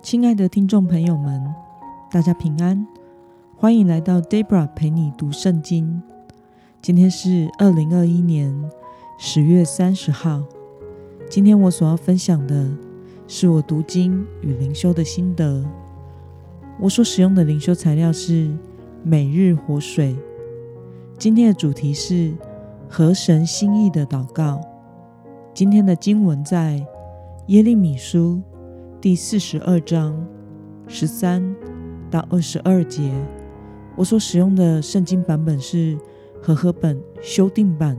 亲爱的听众朋友们，大家平安，欢迎来到 Debra 陪你读圣经。今天是二零二一年十月三十号。今天我所要分享的是我读经与灵修的心得。我所使用的灵修材料是每日活水。今天的主题是合神心意的祷告。今天的经文在耶利米书。第四十二章十三到二十二节，我所使用的圣经版本是和合本修订版。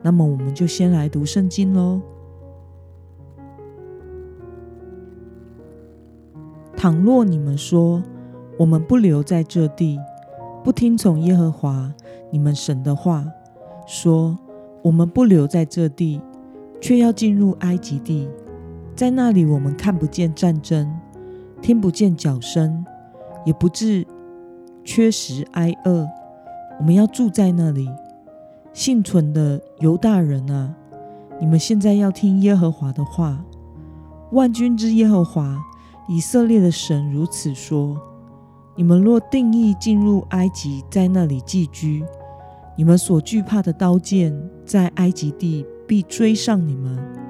那么，我们就先来读圣经喽。倘若你们说我们不留在这地，不听从耶和华你们神的话，说我们不留在这地，却要进入埃及地。在那里，我们看不见战争，听不见脚声，也不致缺食挨饿。我们要住在那里。幸存的犹大人啊，你们现在要听耶和华的话。万军之耶和华以色列的神如此说：你们若定义进入埃及，在那里寄居，你们所惧怕的刀剑，在埃及地必追上你们。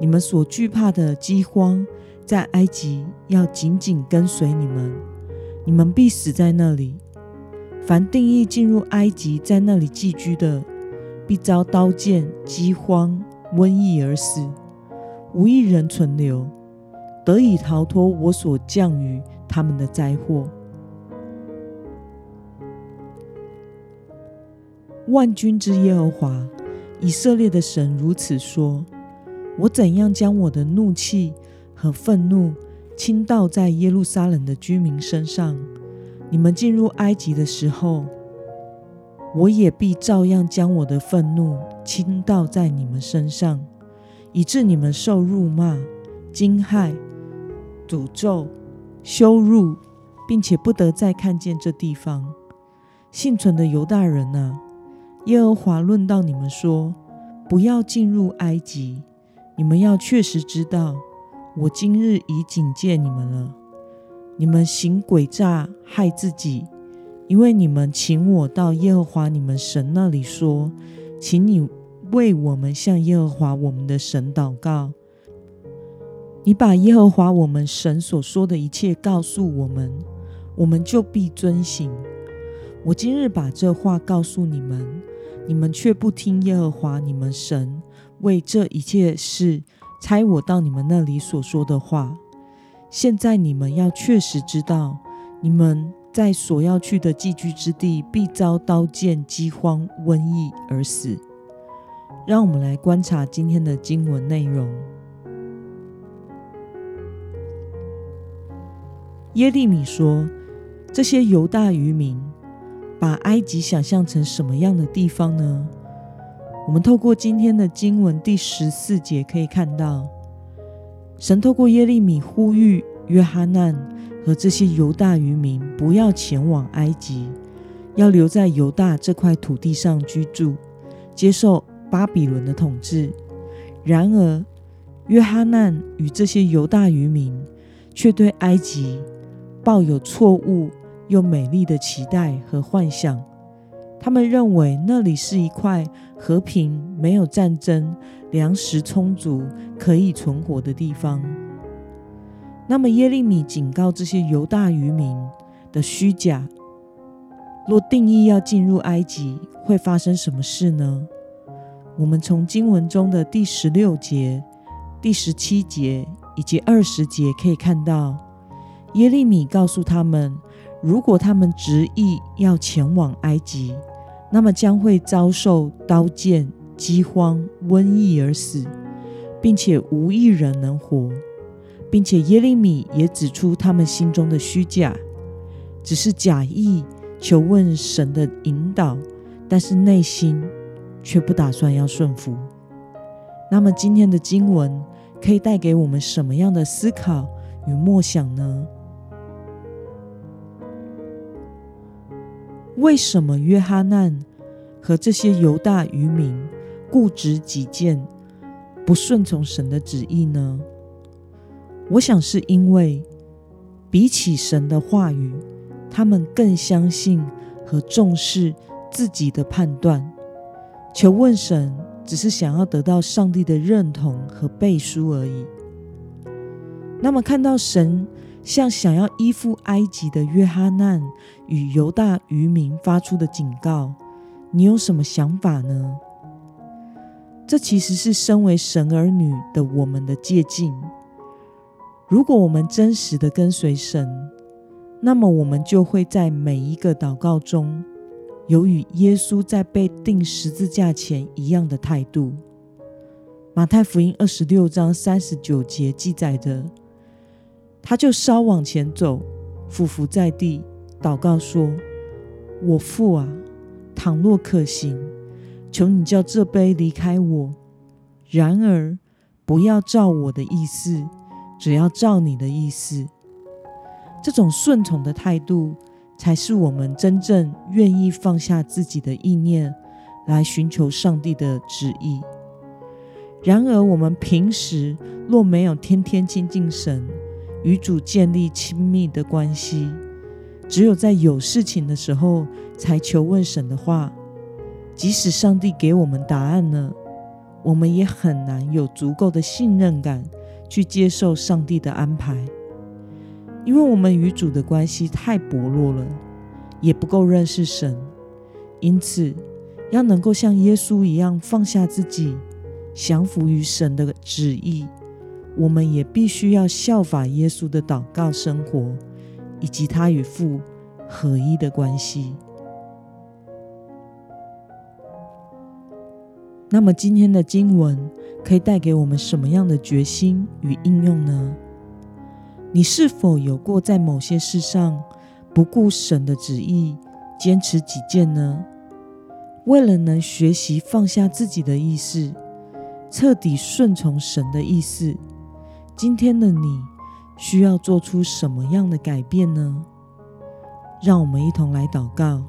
你们所惧怕的饥荒，在埃及要紧紧跟随你们，你们必死在那里。凡定义进入埃及，在那里寄居的，必遭刀剑、饥荒、瘟疫而死，无一人存留，得以逃脱我所降于他们的灾祸。万军之耶和华以色列的神如此说。我怎样将我的怒气和愤怒倾倒在耶路撒冷的居民身上？你们进入埃及的时候，我也必照样将我的愤怒倾倒在你们身上，以致你们受辱骂、惊骇、诅咒、羞辱，并且不得再看见这地方。幸存的犹大人啊，耶和华论到你们说：不要进入埃及。你们要确实知道，我今日已警戒你们了。你们行诡诈，害自己，因为你们请我到耶和华你们神那里说：“请你为我们向耶和华我们的神祷告。”你把耶和华我们神所说的一切告诉我们，我们就必遵行。我今日把这话告诉你们，你们却不听耶和华你们神。为这一切事猜我到你们那里所说的话，现在你们要确实知道，你们在所要去的寄居之地必遭刀剑、饥荒、瘟疫而死。让我们来观察今天的经文内容。耶利米说：“这些犹大渔民把埃及想象成什么样的地方呢？”我们透过今天的经文第十四节可以看到，神透过耶利米呼吁约哈难和这些犹大渔民不要前往埃及，要留在犹大这块土地上居住，接受巴比伦的统治。然而，约哈难与这些犹大渔民却对埃及抱有错误又美丽的期待和幻想。他们认为那里是一块和平、没有战争、粮食充足、可以存活的地方。那么耶利米警告这些犹大渔民的虚假：若定义要进入埃及，会发生什么事呢？我们从经文中的第十六节、第十七节以及二十节可以看到，耶利米告诉他们，如果他们执意要前往埃及，那么将会遭受刀剑、饥荒、瘟疫而死，并且无一人能活，并且耶利米也指出他们心中的虚假，只是假意求问神的引导，但是内心却不打算要顺服。那么今天的经文可以带给我们什么样的思考与默想呢？为什么约哈难和这些犹大渔民固执己见，不顺从神的旨意呢？我想是因为比起神的话语，他们更相信和重视自己的判断。求问神，只是想要得到上帝的认同和背书而已。那么，看到神向想要依附埃及的约哈难与犹大渔民发出的警告，你有什么想法呢？这其实是身为神儿女的我们的借镜。如果我们真实的跟随神，那么我们就会在每一个祷告中，有与耶稣在被钉十字架前一样的态度。马太福音二十六章三十九节记载的，他就稍往前走，俯伏在地，祷告说：“我父啊，倘若可行，求你叫这杯离开我；然而不要照我的意思。”只要照你的意思，这种顺从的态度，才是我们真正愿意放下自己的意念，来寻求上帝的旨意。然而，我们平时若没有天天亲近神，与主建立亲密的关系，只有在有事情的时候才求问神的话，即使上帝给我们答案了，我们也很难有足够的信任感。去接受上帝的安排，因为我们与主的关系太薄弱了，也不够认识神，因此要能够像耶稣一样放下自己，降服于神的旨意，我们也必须要效法耶稣的祷告生活，以及他与父合一的关系。那么今天的经文可以带给我们什么样的决心与应用呢？你是否有过在某些事上不顾神的旨意，坚持己见呢？为了能学习放下自己的意思，彻底顺从神的意思，今天的你需要做出什么样的改变呢？让我们一同来祷告，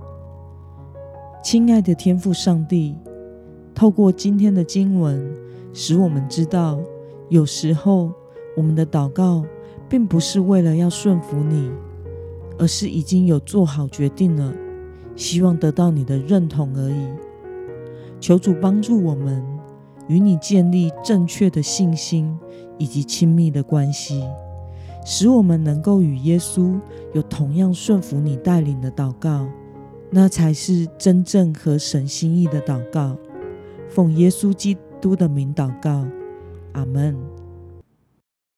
亲爱的天父上帝。透过今天的经文，使我们知道，有时候我们的祷告并不是为了要顺服你，而是已经有做好决定了，希望得到你的认同而已。求主帮助我们与你建立正确的信心以及亲密的关系，使我们能够与耶稣有同样顺服你带领的祷告，那才是真正合神心意的祷告。奉耶稣基督的名祷告，阿门。